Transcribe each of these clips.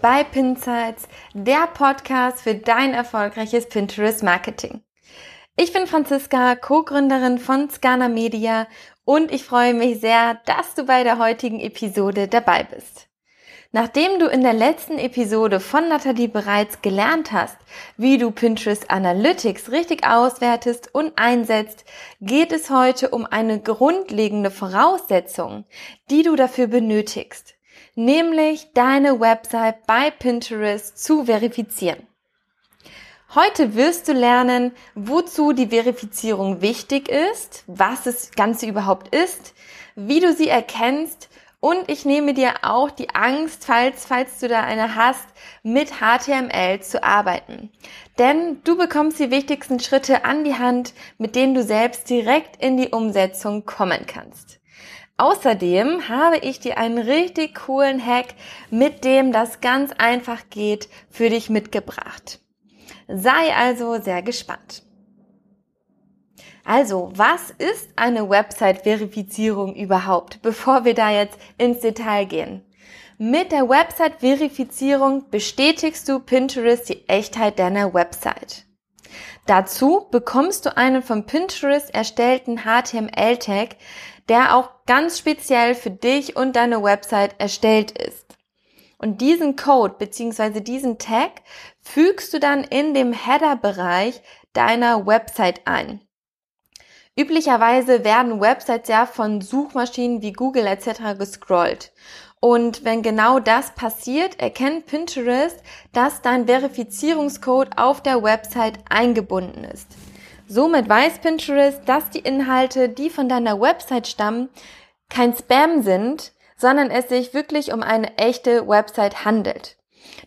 bei Pinsights, der Podcast für dein erfolgreiches Pinterest Marketing. Ich bin Franziska, Co-Gründerin von Scana Media und ich freue mich sehr, dass du bei der heutigen Episode dabei bist. Nachdem du in der letzten Episode von Nathalie bereits gelernt hast, wie du Pinterest Analytics richtig auswertest und einsetzt, geht es heute um eine grundlegende Voraussetzung, die du dafür benötigst nämlich deine Website bei Pinterest zu verifizieren. Heute wirst du lernen, wozu die Verifizierung wichtig ist, was das Ganze überhaupt ist, wie du sie erkennst und ich nehme dir auch die Angst, falls, falls du da eine hast, mit HTML zu arbeiten. Denn du bekommst die wichtigsten Schritte an die Hand, mit denen du selbst direkt in die Umsetzung kommen kannst. Außerdem habe ich dir einen richtig coolen Hack, mit dem das ganz einfach geht, für dich mitgebracht. Sei also sehr gespannt. Also, was ist eine Website-Verifizierung überhaupt, bevor wir da jetzt ins Detail gehen? Mit der Website-Verifizierung bestätigst du Pinterest die Echtheit deiner Website. Dazu bekommst du einen von Pinterest erstellten HTML-Tag, der auch ganz speziell für dich und deine Website erstellt ist. Und diesen Code bzw. diesen Tag fügst du dann in dem Header-Bereich deiner Website ein. Üblicherweise werden Websites ja von Suchmaschinen wie Google etc. gescrollt. Und wenn genau das passiert, erkennt Pinterest, dass dein Verifizierungscode auf der Website eingebunden ist. Somit weiß Pinterest, dass die Inhalte, die von deiner Website stammen, kein Spam sind, sondern es sich wirklich um eine echte Website handelt.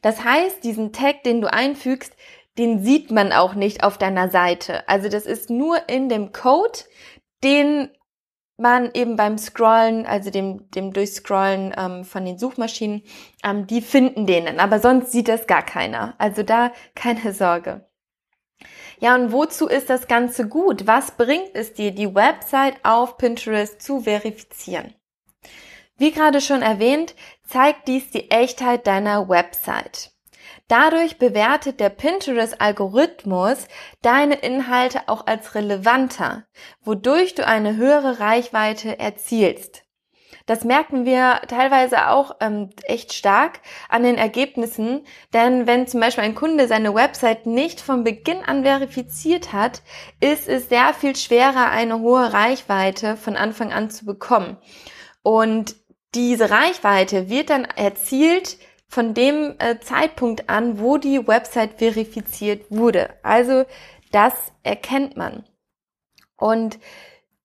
Das heißt, diesen Tag, den du einfügst, den sieht man auch nicht auf deiner Seite. Also das ist nur in dem Code, den man eben beim Scrollen, also dem, dem Durchscrollen ähm, von den Suchmaschinen, ähm, die finden den. Aber sonst sieht das gar keiner. Also da keine Sorge. Ja, und wozu ist das Ganze gut? Was bringt es dir, die Website auf Pinterest zu verifizieren? Wie gerade schon erwähnt, zeigt dies die Echtheit deiner Website. Dadurch bewertet der Pinterest-Algorithmus deine Inhalte auch als relevanter, wodurch du eine höhere Reichweite erzielst. Das merken wir teilweise auch ähm, echt stark an den Ergebnissen, denn wenn zum Beispiel ein Kunde seine Website nicht von Beginn an verifiziert hat, ist es sehr viel schwerer, eine hohe Reichweite von Anfang an zu bekommen. Und diese Reichweite wird dann erzielt von dem äh, Zeitpunkt an, wo die Website verifiziert wurde. Also das erkennt man. Und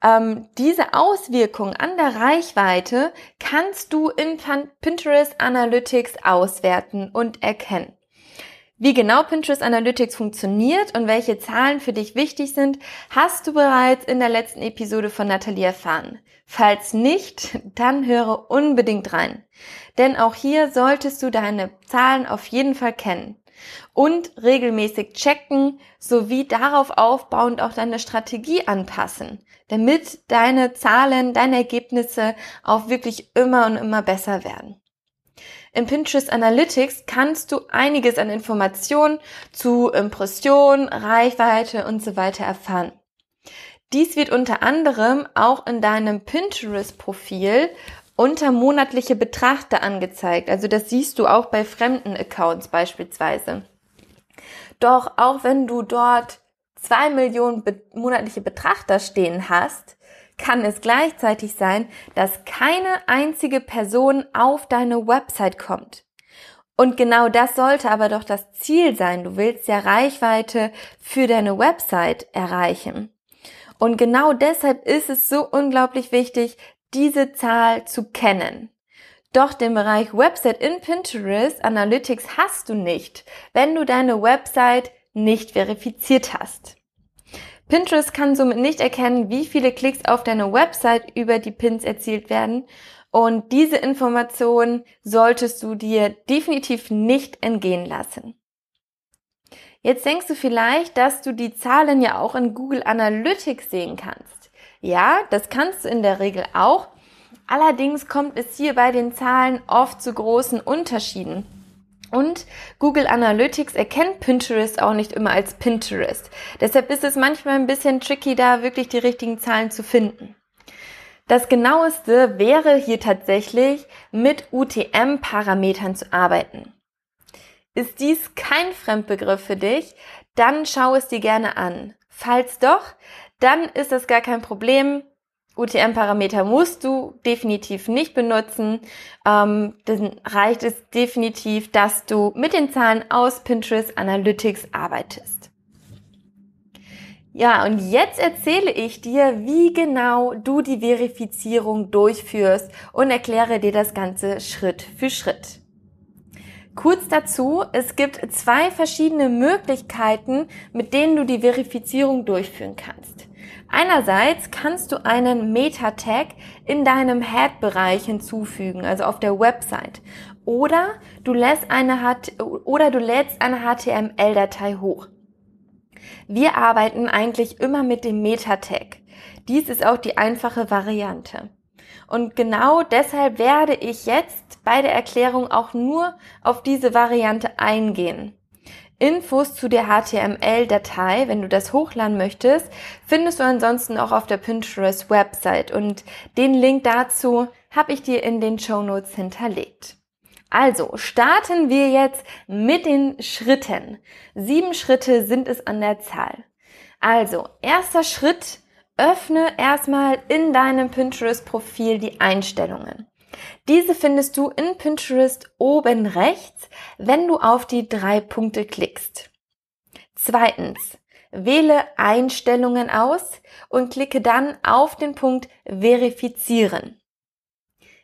ähm, diese Auswirkung an der Reichweite kannst du in Pinterest Analytics auswerten und erkennen. Wie genau Pinterest Analytics funktioniert und welche Zahlen für dich wichtig sind, hast du bereits in der letzten Episode von Nathalie erfahren. Falls nicht, dann höre unbedingt rein. Denn auch hier solltest du deine Zahlen auf jeden Fall kennen und regelmäßig checken sowie darauf aufbauend auch deine Strategie anpassen, damit deine Zahlen, deine Ergebnisse auch wirklich immer und immer besser werden. In Pinterest Analytics kannst du einiges an Informationen zu Impression, Reichweite und so weiter erfahren. Dies wird unter anderem auch in deinem Pinterest-Profil unter monatliche Betrachter angezeigt. Also das siehst du auch bei fremden Accounts beispielsweise. Doch auch wenn du dort zwei Millionen be monatliche Betrachter stehen hast, kann es gleichzeitig sein, dass keine einzige Person auf deine Website kommt. Und genau das sollte aber doch das Ziel sein. Du willst ja Reichweite für deine Website erreichen. Und genau deshalb ist es so unglaublich wichtig, diese Zahl zu kennen. Doch den Bereich Website in Pinterest Analytics hast du nicht, wenn du deine Website nicht verifiziert hast. Pinterest kann somit nicht erkennen, wie viele Klicks auf deine Website über die Pins erzielt werden und diese Information solltest du dir definitiv nicht entgehen lassen. Jetzt denkst du vielleicht, dass du die Zahlen ja auch in Google Analytics sehen kannst. Ja, das kannst du in der Regel auch. Allerdings kommt es hier bei den Zahlen oft zu großen Unterschieden. Und Google Analytics erkennt Pinterest auch nicht immer als Pinterest. Deshalb ist es manchmal ein bisschen tricky, da wirklich die richtigen Zahlen zu finden. Das genaueste wäre hier tatsächlich mit UTM-Parametern zu arbeiten. Ist dies kein Fremdbegriff für dich, dann schau es dir gerne an. Falls doch, dann ist das gar kein Problem. UTM-Parameter musst du definitiv nicht benutzen. Ähm, dann reicht es definitiv, dass du mit den Zahlen aus Pinterest Analytics arbeitest. Ja, und jetzt erzähle ich dir, wie genau du die Verifizierung durchführst und erkläre dir das Ganze Schritt für Schritt. Kurz dazu, es gibt zwei verschiedene Möglichkeiten, mit denen du die Verifizierung durchführen kannst. Einerseits kannst du einen Meta-Tag in deinem Head-Bereich hinzufügen, also auf der Website. Oder du lässt eine, oder du lädst eine HTML-Datei hoch. Wir arbeiten eigentlich immer mit dem Meta-Tag. Dies ist auch die einfache Variante. Und genau deshalb werde ich jetzt bei der Erklärung auch nur auf diese Variante eingehen. Infos zu der HTML-Datei, wenn du das hochladen möchtest, findest du ansonsten auch auf der Pinterest-Website und den Link dazu habe ich dir in den Show Notes hinterlegt. Also starten wir jetzt mit den Schritten. Sieben Schritte sind es an der Zahl. Also, erster Schritt, öffne erstmal in deinem Pinterest-Profil die Einstellungen. Diese findest du in Pinterest oben rechts, wenn du auf die drei Punkte klickst. Zweitens, wähle Einstellungen aus und klicke dann auf den Punkt Verifizieren.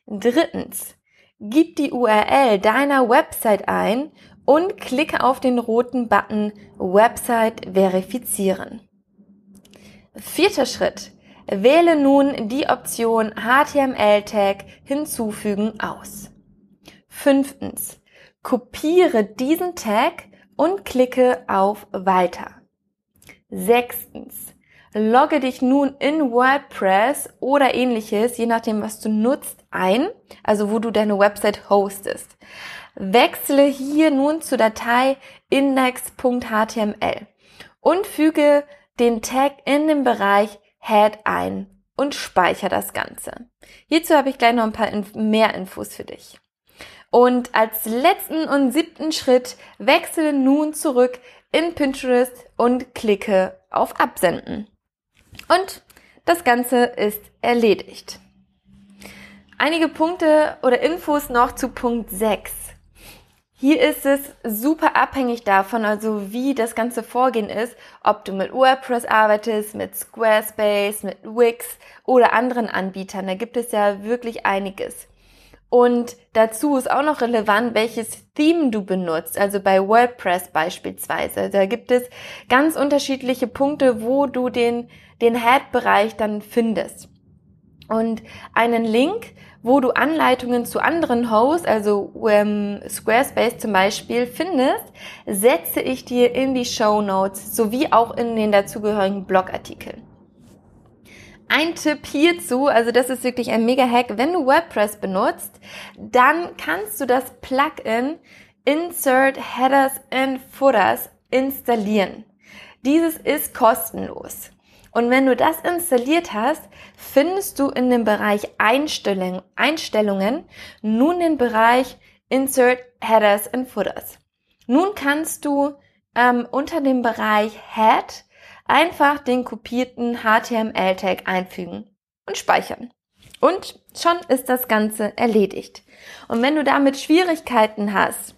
Drittens, Gib die URL deiner Website ein und klicke auf den roten Button Website verifizieren. Vierter Schritt. Wähle nun die Option HTML-Tag hinzufügen aus. Fünftens. Kopiere diesen Tag und klicke auf Weiter. Sechstens. Logge dich nun in WordPress oder ähnliches, je nachdem, was du nutzt, ein, also wo du deine Website hostest. Wechsle hier nun zur Datei index.html und füge den Tag in den Bereich Head ein und speichere das Ganze. Hierzu habe ich gleich noch ein paar mehr Infos für dich. Und als letzten und siebten Schritt wechsle nun zurück in Pinterest und klicke auf Absenden. Und das Ganze ist erledigt. Einige Punkte oder Infos noch zu Punkt 6. Hier ist es super abhängig davon, also wie das ganze Vorgehen ist, ob du mit WordPress arbeitest, mit Squarespace, mit Wix oder anderen Anbietern. Da gibt es ja wirklich einiges. Und dazu ist auch noch relevant, welches Theme du benutzt, also bei WordPress beispielsweise. Da gibt es ganz unterschiedliche Punkte, wo du den, den Head-Bereich dann findest. Und einen Link, wo du Anleitungen zu anderen Hosts, also ähm, Squarespace zum Beispiel, findest, setze ich dir in die Show Notes sowie auch in den dazugehörigen Blogartikeln. Ein Tipp hierzu, also das ist wirklich ein mega Hack, wenn du WordPress benutzt, dann kannst du das Plugin Insert Headers and Footers installieren. Dieses ist kostenlos. Und wenn du das installiert hast, findest du in dem Bereich Einstellungen, Einstellungen nun den Bereich Insert Headers and Footers. Nun kannst du ähm, unter dem Bereich Head einfach den kopierten HTML-Tag einfügen und speichern. Und schon ist das Ganze erledigt. Und wenn du damit Schwierigkeiten hast,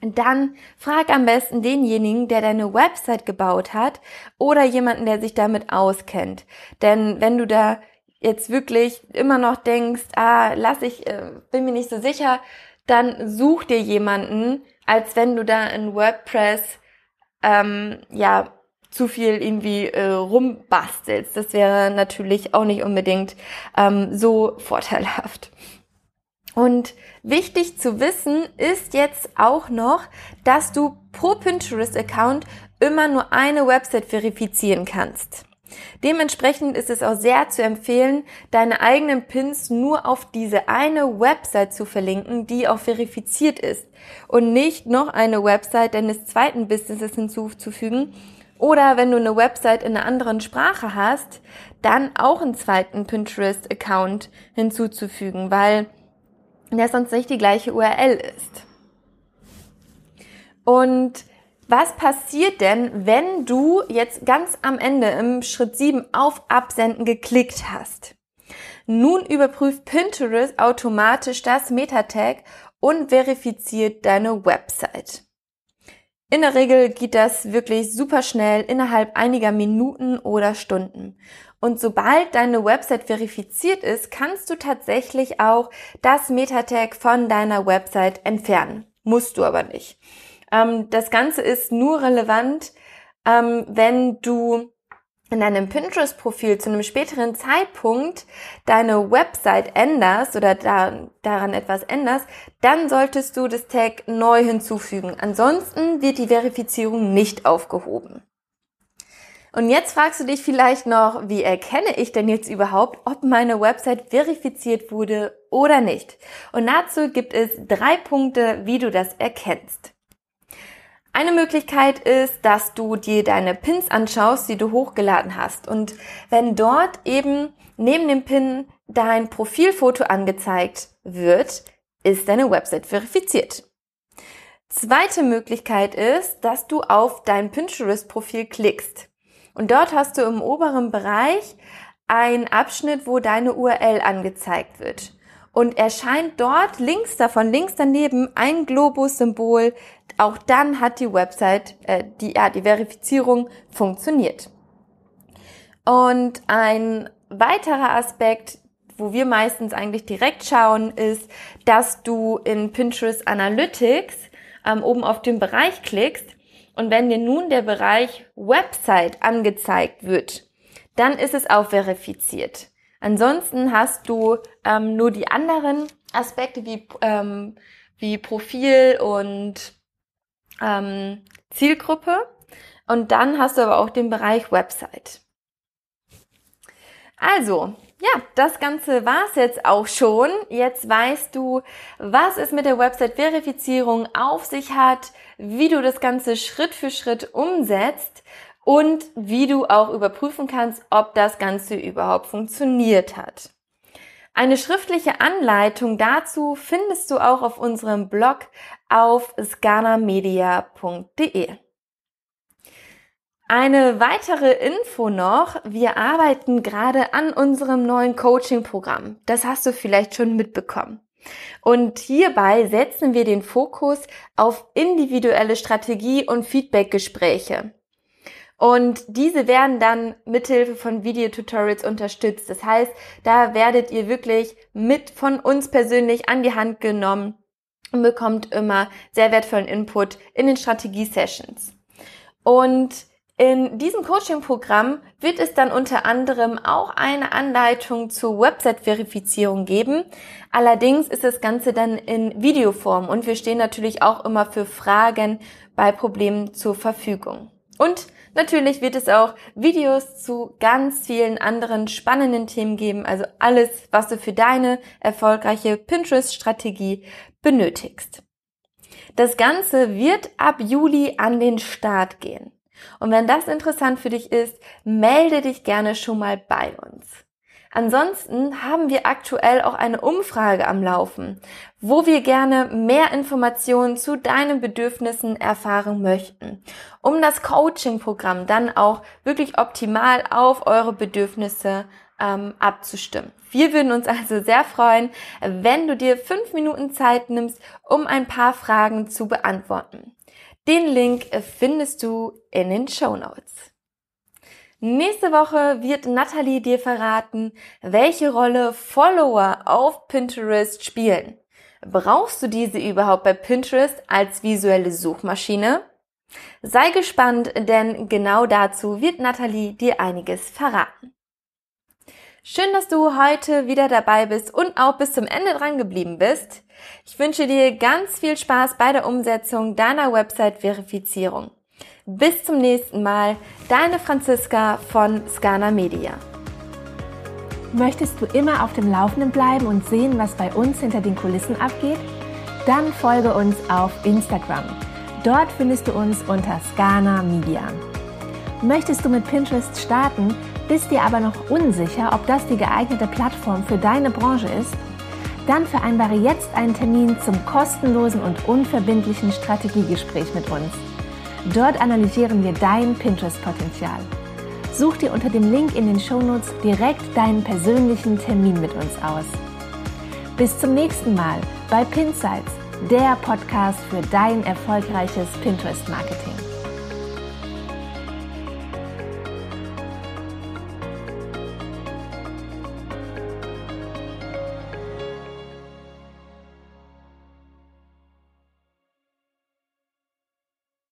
dann frag am besten denjenigen, der deine Website gebaut hat oder jemanden, der sich damit auskennt. Denn wenn du da jetzt wirklich immer noch denkst, ah, lass ich, äh, bin mir nicht so sicher, dann such dir jemanden, als wenn du da in WordPress ähm, ja zu viel irgendwie äh, rumbastelst. Das wäre natürlich auch nicht unbedingt ähm, so vorteilhaft. Und wichtig zu wissen ist jetzt auch noch, dass du pro Pinterest-Account immer nur eine Website verifizieren kannst. Dementsprechend ist es auch sehr zu empfehlen, deine eigenen Pins nur auf diese eine Website zu verlinken, die auch verifiziert ist. Und nicht noch eine Website deines zweiten Businesses hinzuzufügen, oder wenn du eine Website in einer anderen Sprache hast, dann auch einen zweiten Pinterest-Account hinzuzufügen, weil der sonst nicht die gleiche URL ist. Und was passiert denn, wenn du jetzt ganz am Ende im Schritt 7 auf Absenden geklickt hast? Nun überprüft Pinterest automatisch das Meta-Tag und verifiziert deine Website. In der Regel geht das wirklich super schnell innerhalb einiger Minuten oder Stunden. Und sobald deine Website verifiziert ist, kannst du tatsächlich auch das Meta-Tag von deiner Website entfernen. Musst du aber nicht. Ähm, das Ganze ist nur relevant, ähm, wenn du in deinem Pinterest-Profil zu einem späteren Zeitpunkt deine Website änderst oder da, daran etwas änderst, dann solltest du das Tag neu hinzufügen. Ansonsten wird die Verifizierung nicht aufgehoben. Und jetzt fragst du dich vielleicht noch, wie erkenne ich denn jetzt überhaupt, ob meine Website verifiziert wurde oder nicht? Und dazu gibt es drei Punkte, wie du das erkennst. Eine Möglichkeit ist, dass du dir deine Pins anschaust, die du hochgeladen hast. Und wenn dort eben neben dem Pin dein Profilfoto angezeigt wird, ist deine Website verifiziert. Zweite Möglichkeit ist, dass du auf dein Pinterest-Profil klickst. Und dort hast du im oberen Bereich einen Abschnitt, wo deine URL angezeigt wird und erscheint dort links davon, links daneben ein Globus-Symbol. Auch dann hat die Website, äh, die, ja, die Verifizierung funktioniert. Und ein weiterer Aspekt, wo wir meistens eigentlich direkt schauen, ist, dass du in Pinterest Analytics ähm, oben auf den Bereich klickst und wenn dir nun der Bereich Website angezeigt wird, dann ist es auch verifiziert. Ansonsten hast du ähm, nur die anderen Aspekte wie, ähm, wie Profil und ähm, Zielgruppe. Und dann hast du aber auch den Bereich Website. Also, ja, das Ganze war's jetzt auch schon. Jetzt weißt du, was es mit der Website-Verifizierung auf sich hat, wie du das Ganze Schritt für Schritt umsetzt und wie du auch überprüfen kannst, ob das Ganze überhaupt funktioniert hat. Eine schriftliche Anleitung dazu findest du auch auf unserem Blog auf scanamedia.de. Eine weitere Info noch, wir arbeiten gerade an unserem neuen Coaching-Programm. Das hast du vielleicht schon mitbekommen. Und hierbei setzen wir den Fokus auf individuelle Strategie- und Feedbackgespräche. Und diese werden dann mithilfe von Videotutorials unterstützt. Das heißt, da werdet ihr wirklich mit von uns persönlich an die Hand genommen und bekommt immer sehr wertvollen Input in den Strategie-Sessions. Und in diesem Coaching-Programm wird es dann unter anderem auch eine Anleitung zur Website-Verifizierung geben. Allerdings ist das Ganze dann in Videoform und wir stehen natürlich auch immer für Fragen bei Problemen zur Verfügung. Und Natürlich wird es auch Videos zu ganz vielen anderen spannenden Themen geben, also alles, was du für deine erfolgreiche Pinterest-Strategie benötigst. Das Ganze wird ab Juli an den Start gehen. Und wenn das interessant für dich ist, melde dich gerne schon mal bei uns. Ansonsten haben wir aktuell auch eine Umfrage am Laufen, wo wir gerne mehr Informationen zu deinen Bedürfnissen erfahren möchten, um das Coaching-Programm dann auch wirklich optimal auf eure Bedürfnisse ähm, abzustimmen. Wir würden uns also sehr freuen, wenn du dir fünf Minuten Zeit nimmst, um ein paar Fragen zu beantworten. Den Link findest du in den Show Notes. Nächste Woche wird Natalie dir verraten, welche Rolle Follower auf Pinterest spielen. Brauchst du diese überhaupt bei Pinterest als visuelle Suchmaschine? Sei gespannt, denn genau dazu wird Natalie dir einiges verraten. Schön, dass du heute wieder dabei bist und auch bis zum Ende dran geblieben bist. Ich wünsche dir ganz viel Spaß bei der Umsetzung deiner Website-Verifizierung. Bis zum nächsten Mal, deine Franziska von Scana Media. Möchtest du immer auf dem Laufenden bleiben und sehen, was bei uns hinter den Kulissen abgeht? Dann folge uns auf Instagram. Dort findest du uns unter Scana Media. Möchtest du mit Pinterest starten, bist dir aber noch unsicher, ob das die geeignete Plattform für deine Branche ist? Dann vereinbare jetzt einen Termin zum kostenlosen und unverbindlichen Strategiegespräch mit uns. Dort analysieren wir dein Pinterest-Potenzial. Such dir unter dem Link in den Shownotes direkt deinen persönlichen Termin mit uns aus. Bis zum nächsten Mal bei Pinsights, der Podcast für dein erfolgreiches Pinterest-Marketing.